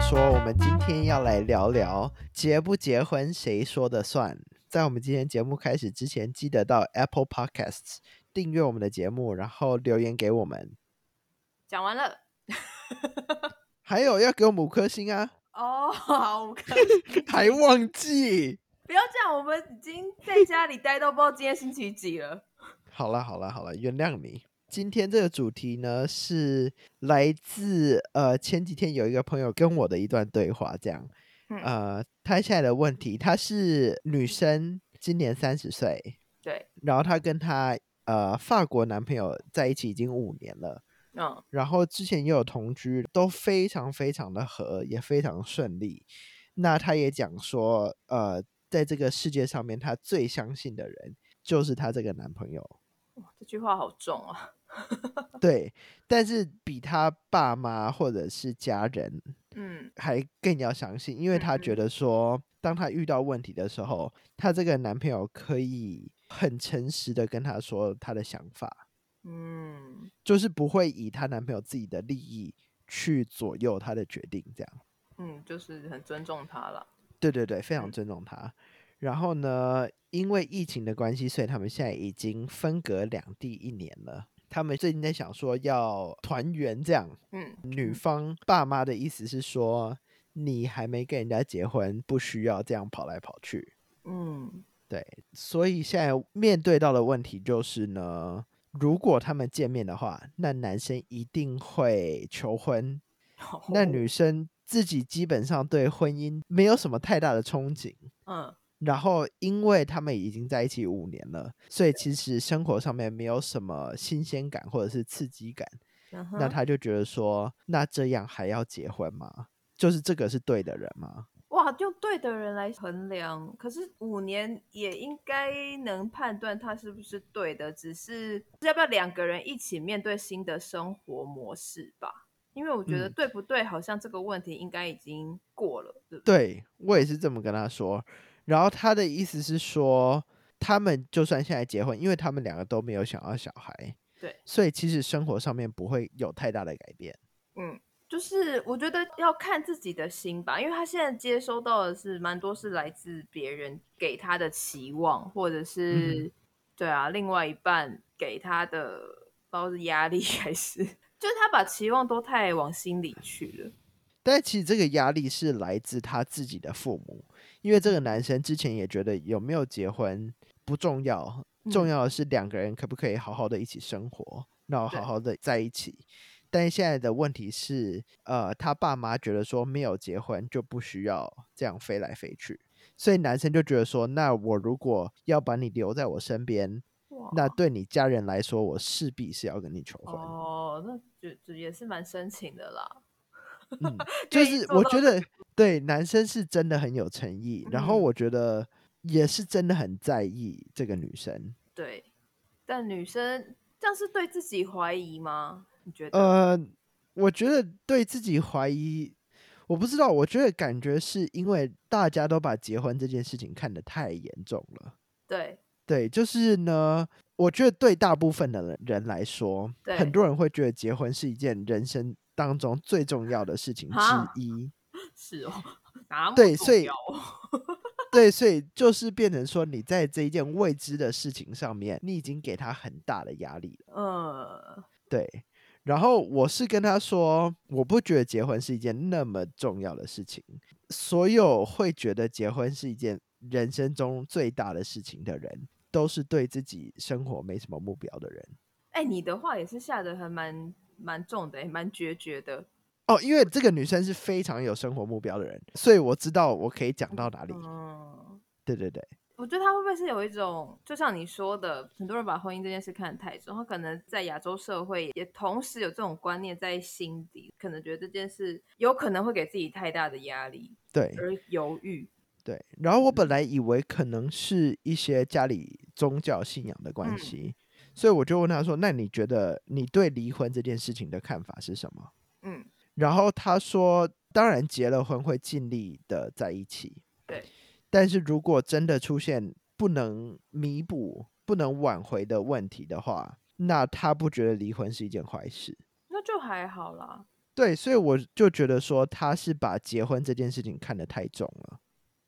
说，我们今天要来聊聊结不结婚谁说的算。在我们今天节目开始之前，记得到 Apple Podcasts 订阅我们的节目，然后留言给我们。讲完了。还有要给我们五颗星啊！哦，好，五颗星。还忘记？不要这样，我们已经在家里待到不知道今天星期几了。好了，好了，好了，原谅你。今天这个主题呢，是来自呃前几天有一个朋友跟我的一段对话，这样。呃，他现在的问题，她是女生，今年三十岁，对。然后她跟她呃法国男朋友在一起已经五年了，嗯。然后之前也有同居，都非常非常的合，也非常顺利。那她也讲说，呃，在这个世界上面，她最相信的人就是她这个男朋友。哇，这句话好重啊。对，但是比他爸妈或者是家人，嗯，还更要相信，因为他觉得说，当他遇到问题的时候，他这个男朋友可以很诚实的跟他说他的想法，嗯，就是不会以他男朋友自己的利益去左右他的决定，这样，嗯，就是很尊重他了，对对对，非常尊重他。然后呢，因为疫情的关系，所以他们现在已经分隔两地一年了。他们最近在想说要团圆，这样。嗯，女方爸妈的意思是说，你还没跟人家结婚，不需要这样跑来跑去。嗯，对。所以现在面对到的问题就是呢，如果他们见面的话，那男生一定会求婚，那女生自己基本上对婚姻没有什么太大的憧憬。嗯。然后，因为他们已经在一起五年了，所以其实生活上面没有什么新鲜感或者是刺激感。那他就觉得说，那这样还要结婚吗？就是这个是对的人吗？哇，用对的人来衡量，可是五年也应该能判断他是不是对的，只是要不要两个人一起面对新的生活模式吧？因为我觉得对不对，好像这个问题应该已经过了。对我也是这么跟他说。然后他的意思是说，他们就算现在结婚，因为他们两个都没有想要小孩，对，所以其实生活上面不会有太大的改变。嗯，就是我觉得要看自己的心吧，因为他现在接收到的是蛮多是来自别人给他的期望，或者是对啊，另外一半给他的不知道是压力 还是，就是他把期望都太往心里去了。但其实这个压力是来自他自己的父母。因为这个男生之前也觉得有没有结婚不重要，重要的是两个人可不可以好好的一起生活，然后好好的在一起。但是现在的问题是，呃，他爸妈觉得说没有结婚就不需要这样飞来飞去，所以男生就觉得说，那我如果要把你留在我身边，那对你家人来说，我势必是要跟你求婚。哦，那就就也是蛮深情的啦。嗯，就是我觉得对男生是真的很有诚意，然后我觉得也是真的很在意这个女生。对，但女生这样是对自己怀疑吗？你觉得？呃，我觉得对自己怀疑，我不知道。我觉得感觉是因为大家都把结婚这件事情看得太严重了。对，对，就是呢，我觉得对大部分的人来说，很多人会觉得结婚是一件人生。当中最重要的事情之一，是哦，对，所以 对，所以就是变成说，你在这一件未知的事情上面，你已经给他很大的压力了。嗯，对。然后我是跟他说，我不觉得结婚是一件那么重要的事情。所有会觉得结婚是一件人生中最大的事情的人，都是对自己生活没什么目标的人。哎，你的话也是下的还蛮。蛮重的，蛮决绝的哦。因为这个女生是非常有生活目标的人，所以我知道我可以讲到哪里。嗯，对对对。我觉得她会不会是有一种，就像你说的，很多人把婚姻这件事看得太重，她可能在亚洲社会也同时有这种观念在心底，可能觉得这件事有可能会给自己太大的压力，对，而犹豫。对。然后我本来以为可能是一些家里宗教信仰的关系。所以我就问他说：“那你觉得你对离婚这件事情的看法是什么？”嗯，然后他说：“当然结了婚会尽力的在一起，对。但是如果真的出现不能弥补、不能挽回的问题的话，那他不觉得离婚是一件坏事。那就还好啦。对，所以我就觉得说他是把结婚这件事情看得太重了。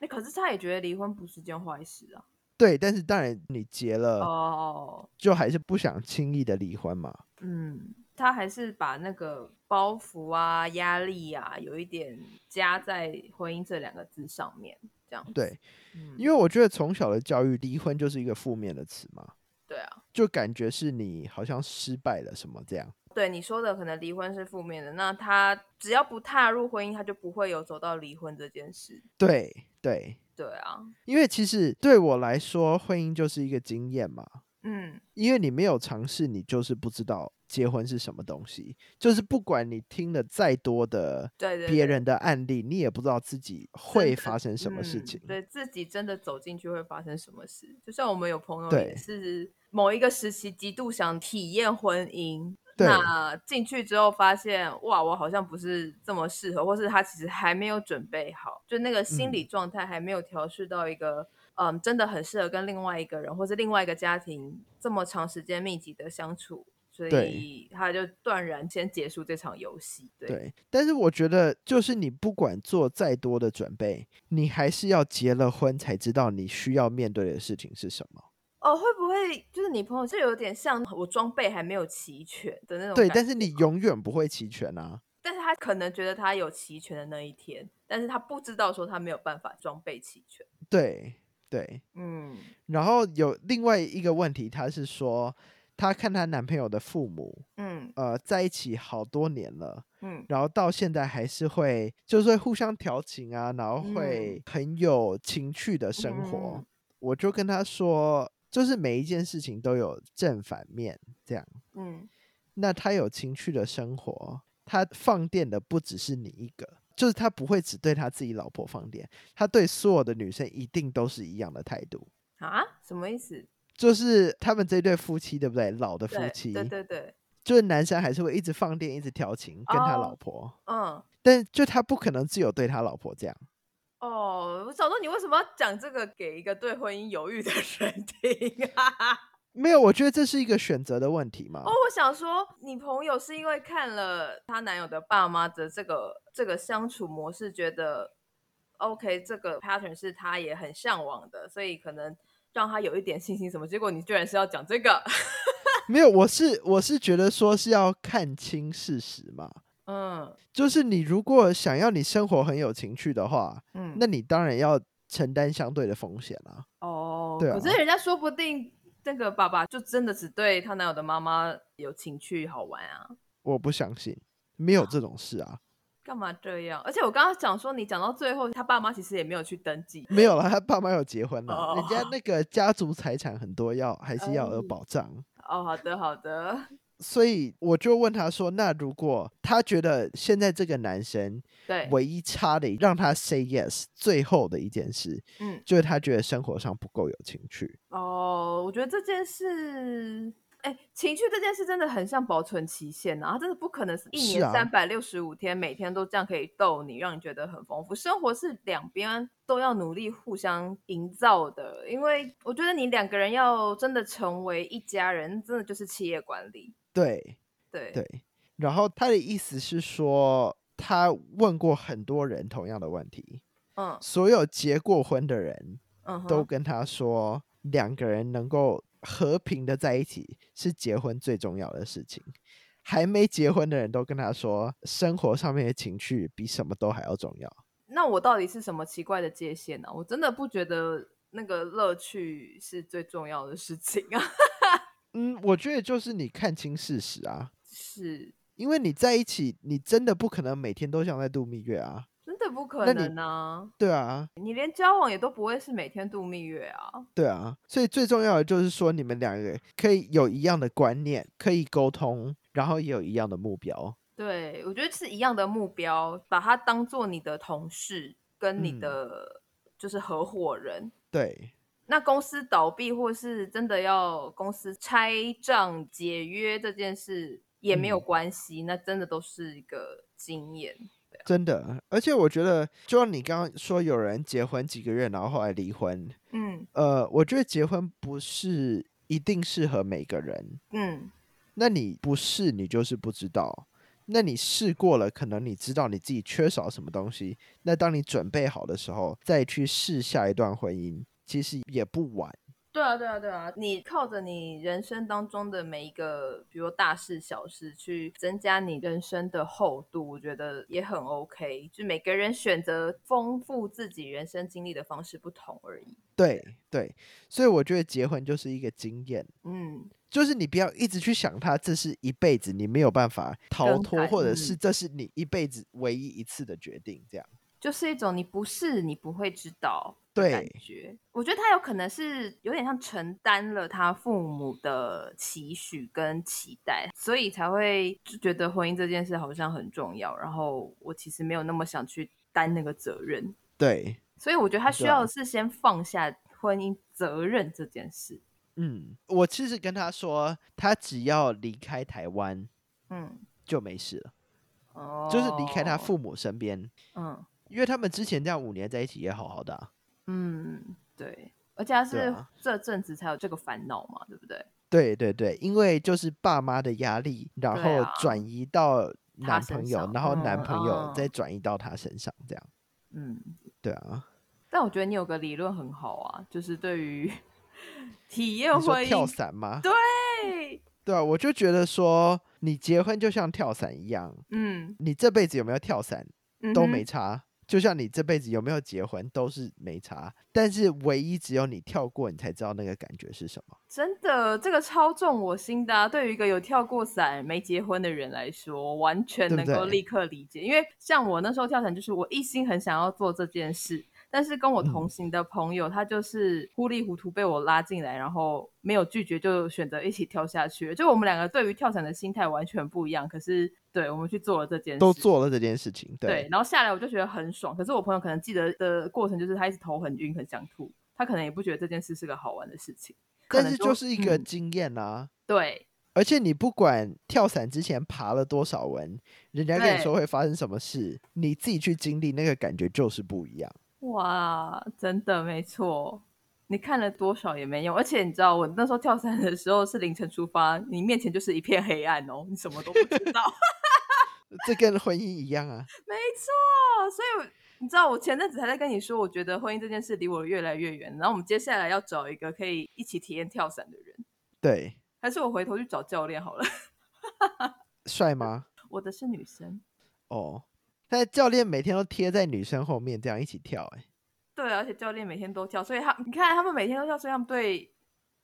那可是他也觉得离婚不是件坏事啊。对，但是当然你结了哦，就还是不想轻易的离婚嘛。嗯，他还是把那个包袱啊、压力啊，有一点加在婚姻这两个字上面，这样对。因为我觉得从小的教育，离婚就是一个负面的词嘛。对啊，就感觉是你好像失败了什么这样。对你说的，可能离婚是负面的，那他只要不踏入婚姻，他就不会有走到离婚这件事。对对对啊，因为其实对我来说，婚姻就是一个经验嘛。嗯，因为你没有尝试，你就是不知道结婚是什么东西。就是不管你听了再多的别人的案例，你也不知道自己会发生什么事情。对自己真的走进去会发生什么事？就像我们有朋友也是某一个时期极度想体验婚姻，那进去之后发现，哇，我好像不是这么适合，或是他其实还没有准备好，就那个心理状态还没有调试到一个。嗯，真的很适合跟另外一个人或是另外一个家庭这么长时间密集的相处，所以他就断然先结束这场游戏。对，但是我觉得，就是你不管做再多的准备，你还是要结了婚才知道你需要面对的事情是什么。哦，会不会就是你朋友就有点像我装备还没有齐全的那种？对，但是你永远不会齐全啊。但是他可能觉得他有齐全的那一天，但是他不知道说他没有办法装备齐全。对。对，嗯，然后有另外一个问题，他是说，她看她男朋友的父母，嗯，呃，在一起好多年了，嗯，然后到现在还是会，就是会互相调情啊，然后会很有情趣的生活。我就跟她说，就是每一件事情都有正反面，这样，嗯，那他有情趣的生活，他放电的不只是你一个。就是他不会只对他自己老婆放电，他对所有的女生一定都是一样的态度啊？什么意思？就是他们这对夫妻，对不对？老的夫妻，对对对，就是男生还是会一直放电，一直调情，跟他老婆。嗯，但就他不可能只有对他老婆这样。哦，我想说，你为什么要讲这个给一个对婚姻犹豫的人听啊？没有，我觉得这是一个选择的问题嘛。哦，我想说，你朋友是因为看了她男友的爸妈的这个这个相处模式，觉得 OK，这个 pattern 是他也很向往的，所以可能让他有一点信心什么。结果你居然是要讲这个？没有，我是我是觉得说是要看清事实嘛。嗯，就是你如果想要你生活很有情趣的话，嗯，那你当然要承担相对的风险啊。哦，对啊，可是人家说不定。那个爸爸就真的只对他男友的妈妈有情趣好玩啊？我不相信，没有这种事啊！干嘛这样？而且我刚刚讲说，你讲到最后，他爸妈其实也没有去登记，没有了，他爸妈有结婚了，人家那个家族财产很多，要还是要有保障。哦，好的，好的。所以我就问他说：“那如果他觉得现在这个男生对唯一差的让他 say yes 最后的一件事，嗯，就是他觉得生活上不够有情趣。哦，我觉得这件事，哎，情趣这件事真的很像保存期限啊，真的不可能是一年三百六十五天每天都这样可以逗你，让你觉得很丰富。生活是两边都要努力互相营造的，因为我觉得你两个人要真的成为一家人，真的就是企业管理。”对对对，然后他的意思是说，他问过很多人同样的问题，嗯，所有结过婚的人，嗯，都跟他说，两个人能够和平的在一起是结婚最重要的事情。还没结婚的人都跟他说，生活上面的情趣比什么都还要重要。那我到底是什么奇怪的界限呢？我真的不觉得那个乐趣是最重要的事情啊。嗯，我觉得就是你看清事实啊，是因为你在一起，你真的不可能每天都像在度蜜月啊，不可能啊，对啊，你连交往也都不会是每天度蜜月啊，对啊，所以最重要的就是说你们两个人可以有一样的观念，可以沟通，然后也有一样的目标。对，我觉得是一样的目标，把它当做你的同事跟你的就是合伙人，对。那公司倒闭，或是真的要公司拆账解约这件事也没有关系，那真的都是一个经验。真的，而且我觉得，就像你刚刚说，有人结婚几个月，然后后来离婚。嗯，呃，我觉得结婚不是一定适合每个人。嗯，那你不是，你就是不知道。那你试过了，可能你知道你自己缺少什么东西。那当你准备好的时候，再去试下一段婚姻，其实也不晚。对啊，对啊，对啊！你靠着你人生当中的每一个，比如大事小事，去增加你人生的厚度，我觉得也很 OK。就每个人选择丰富自己人生经历的方式不同而已。对对，所以我觉得结婚就是一个经验。嗯。就是你不要一直去想它，这是一辈子你没有办法逃脱，或者是这是你一辈子唯一一次的决定，这样就是一种你不是你不会知道的感觉。我觉得他有可能是有点像承担了他父母的期许跟期待，所以才会就觉得婚姻这件事好像很重要。然后我其实没有那么想去担那个责任。对，所以我觉得他需要的是先放下婚姻责任这件事。嗯，我其实跟他说，他只要离开台湾，嗯，就没事了。哦，就是离开他父母身边，嗯，因为他们之前这样五年在一起也好好的。嗯，对，而且他是这阵子才有这个烦恼嘛，对不对？对对对，因为就是爸妈的压力，然后转移到男朋友，然后男朋友再转移到他身上，这样。嗯，对啊。但我觉得你有个理论很好啊，就是对于。体验婚姻跳伞吗？对，对啊，我就觉得说，你结婚就像跳伞一样，嗯，你这辈子有没有跳伞都没差，就像你这辈子有没有结婚都是没差，但是唯一只有你跳过，你才知道那个感觉是什么。真的，这个超重我心的。对于一个有跳过伞没结婚的人来说，完全能够立刻理解，因为像我那时候跳伞，就是我一心很想要做这件事。但是跟我同行的朋友，他就是糊里糊涂被我拉进来，然后没有拒绝，就选择一起跳下去。就我们两个对于跳伞的心态完全不一样。可是，对我们去做了这件事，都做了这件事情。对，然后下来我就觉得很爽。可是我朋友可能记得的过程就是他一直头很晕，很想吐。他可能也不觉得这件事是个好玩的事情。但是就是一个经验啊。对，而且你不管跳伞之前爬了多少文，人家跟你说会发生什么事，你自己去经历那个感觉就是不一样。哇，真的没错，你看了多少也没用。而且你知道，我那时候跳伞的时候是凌晨出发，你面前就是一片黑暗哦，你什么都不知道。这跟婚姻一样啊。没错，所以你知道，我前阵子还在跟你说，我觉得婚姻这件事离我越来越远。然后我们接下来要找一个可以一起体验跳伞的人。对，还是我回头去找教练好了。帅吗？我的是女生。哦。但教练每天都贴在女生后面，这样一起跳，哎，对，而且教练每天都跳，所以他你看他们每天都跳，所以他们对，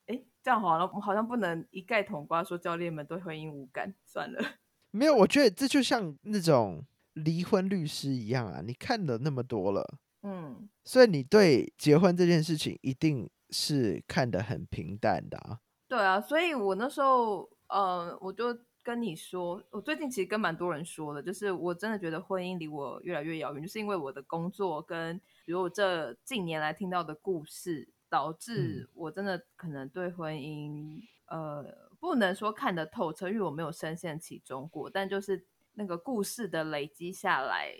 哎，这样好了，好像不能一概统瓜说教练们对婚姻无感，算了。没有，我觉得这就像那种离婚律师一样啊，你看的那么多了，嗯，所以你对结婚这件事情一定是看得很平淡的啊。对啊，所以我那时候，呃，我就。跟你说，我最近其实跟蛮多人说的，就是我真的觉得婚姻离我越来越遥远，就是因为我的工作跟比如我这近年来听到的故事，导致我真的可能对婚姻，呃，不能说看得透彻，因为我没有深陷其中过，但就是那个故事的累积下来，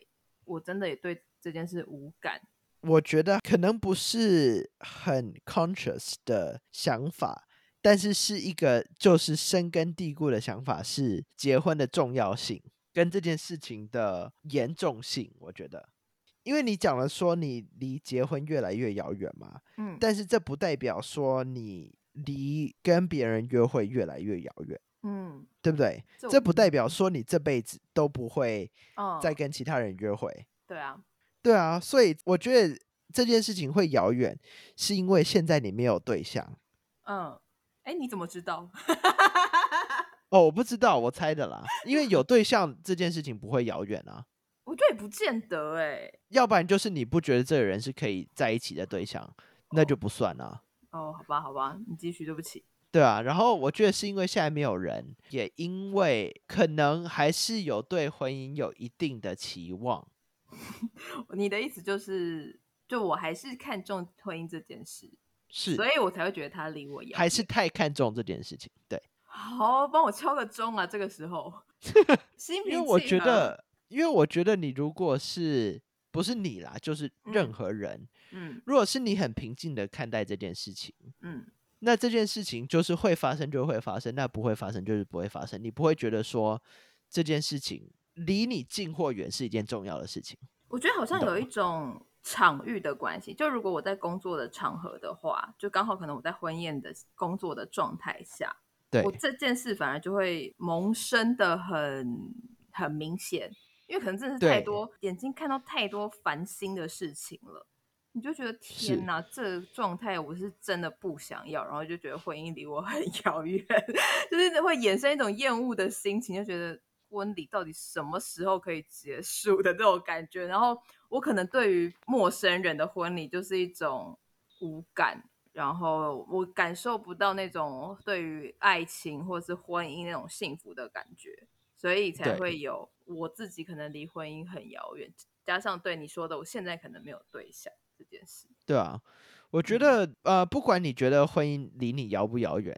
我真的也对这件事无感。我觉得可能不是很 conscious 的想法。但是是一个就是深根蒂固的想法，是结婚的重要性跟这件事情的严重性。我觉得，因为你讲了说你离结婚越来越遥远嘛，嗯，但是这不代表说你离跟别人约会越来越遥远，嗯，对不对？这不代表说你这辈子都不会再跟其他人约会。对啊，对啊，所以我觉得这件事情会遥远，是因为现在你没有对象，嗯。哎，你怎么知道？哦，我不知道，我猜的啦。因为有对象这件事情不会遥远啊。我觉得也不见得哎。要不然就是你不觉得这个人是可以在一起的对象，那就不算啊。哦，好吧，好吧，你继续，对不起。对啊，然后我觉得是因为现在没有人，也因为可能还是有对婚姻有一定的期望。你的意思就是，就我还是看重婚姻这件事。是，所以我才会觉得他离我遥，还是太看重这件事情。对，好，帮我敲个钟啊！这个时候，因为我觉得，因为我觉得你如果是不是你啦，就是任何人，嗯，如果是你很平静的看待这件事情，嗯，那这件事情就是会发生就会发生，那不会发生就是不会发生，你不会觉得说这件事情离你近或远是一件重要的事情。我觉得好像有一种场域的关系，就如果我在工作的场合的话，就刚好可能我在婚宴的工作的状态下，对我这件事反而就会萌生的很很明显，因为可能真的是太多眼睛看到太多烦心的事情了，你就觉得天哪，这状态我是真的不想要，然后就觉得婚姻离我很遥远，就是会衍生一种厌恶的心情，就觉得。婚礼到底什么时候可以结束的这种感觉？然后我可能对于陌生人的婚礼就是一种无感，然后我感受不到那种对于爱情或是婚姻那种幸福的感觉，所以才会有我自己可能离婚姻很遥远，加上对你说的我现在可能没有对象这件事。对啊，我觉得呃，不管你觉得婚姻离你遥不遥远。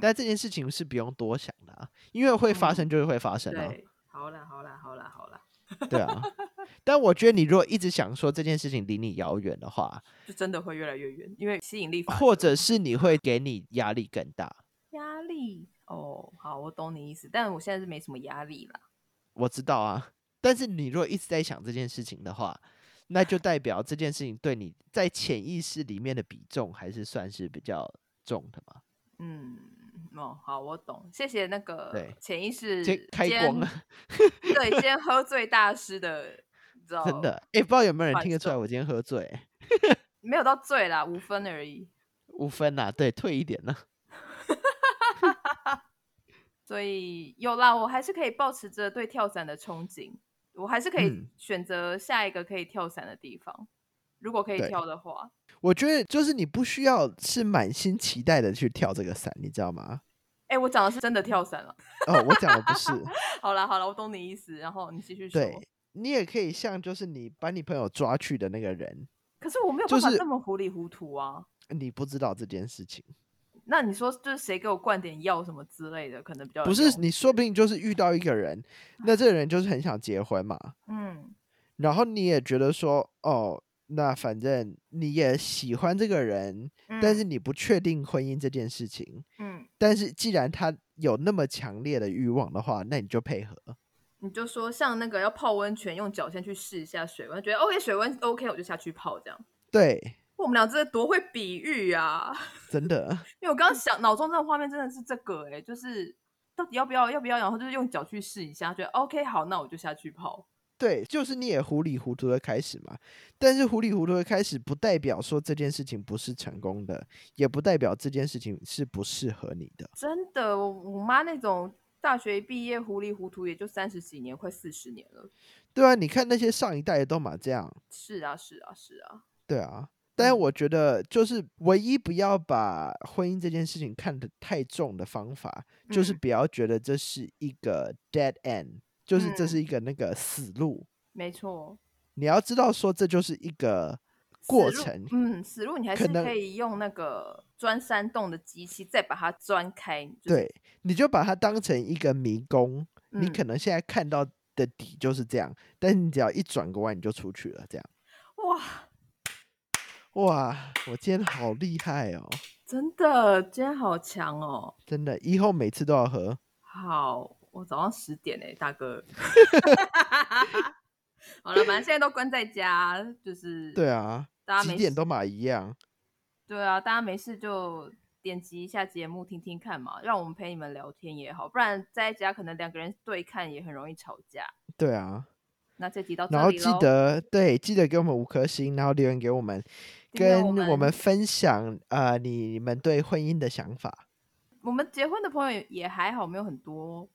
但这件事情是不用多想的啊，因为会发生就是会发生啊。好啦好啦好啦好啦。对啊，但我觉得你如果一直想说这件事情离你遥远的话，就真的会越来越远，因为吸引力。或者是你会给你压力更大。压力哦，好，我懂你意思，但我现在是没什么压力啦。我知道啊，但是你如果一直在想这件事情的话，那就代表这件事情对你在潜意识里面的比重还是算是比较重的嘛。嗯，哦，好，我懂，谢谢那个潜意识开光了，对，今天喝醉大师的，知道真的，哎，不知道有没有人听得出来我今天喝醉？没有到醉啦，五分而已，五分呐，对，退一点呢。所以有啦，我还是可以保持着对跳伞的憧憬，我还是可以选择下一个可以跳伞的地方。如果可以跳的话，我觉得就是你不需要是满心期待的去跳这个伞，你知道吗？哎，我讲的是真的跳伞了。哦，我讲的不是。好了好了，我懂你意思。然后你继续说。对，你也可以像就是你把你朋友抓去的那个人。可是我没有办法这么糊里糊涂啊。你不知道这件事情。那你说就是谁给我灌点药什么之类的，可能比较不是。你说不定就是遇到一个人，那这个人就是很想结婚嘛。嗯。然后你也觉得说，哦。那反正你也喜欢这个人，但是你不确定婚姻这件事情。嗯，但是既然他有那么强烈的欲望的话，那你就配合。你就说像那个要泡温泉，用脚先去试一下水温，觉得 OK 水温 OK，我就下去泡这样。对，我们俩真的多会比喻啊！真的，因为我刚刚想脑中这个画面真的是这个哎，就是到底要不要要不要，然后就是用脚去试一下，觉得 OK 好，那我就下去泡。对，就是你也糊里糊涂的开始嘛，但是糊里糊涂的开始不代表说这件事情不是成功的，也不代表这件事情是不适合你的。真的，我妈那种大学毕业糊里糊涂也就三十几年，快四十年了。对啊，你看那些上一代的都嘛这样。是啊，是啊，是啊。对啊，但是我觉得就是唯一不要把婚姻这件事情看得太重的方法，就是不要觉得这是一个 dead end。就是这是一个那个死路，没错。你要知道说这就是一个过程，嗯，死路你还是可以用那个钻山洞的机器再把它钻开。对，你就把它当成一个迷宫，你可能现在看到的底就是这样，但是你只要一转个弯你就出去了，这样。哇哇，我今天好厉害哦！真的，今天好强哦！真的，以后每次都要喝。好。我早上十点哎，大哥。好了，反正现在都关在家，就是对啊，大家几点都嘛一样。对啊，大家没事就点击一下节目听听看嘛，让我们陪你们聊天也好，不然在家可能两个人对看也很容易吵架。对啊，那这集到然后记得对，记得给我们五颗星，然后留言给我们，跟我们分享呃你们对婚姻的想法。我们结婚的朋友也还好，没有很多。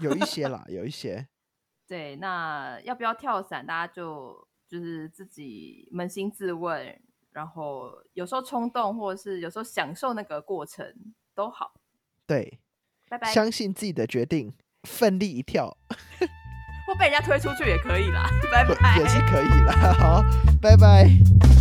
有一些啦，有一些。对，那要不要跳伞？大家就就是自己扪心自问，然后有时候冲动，或者是有时候享受那个过程都好。对，拜拜。相信自己的决定，奋力一跳，或被人家推出去也可以啦。拜拜，也是可以啦。好，拜拜。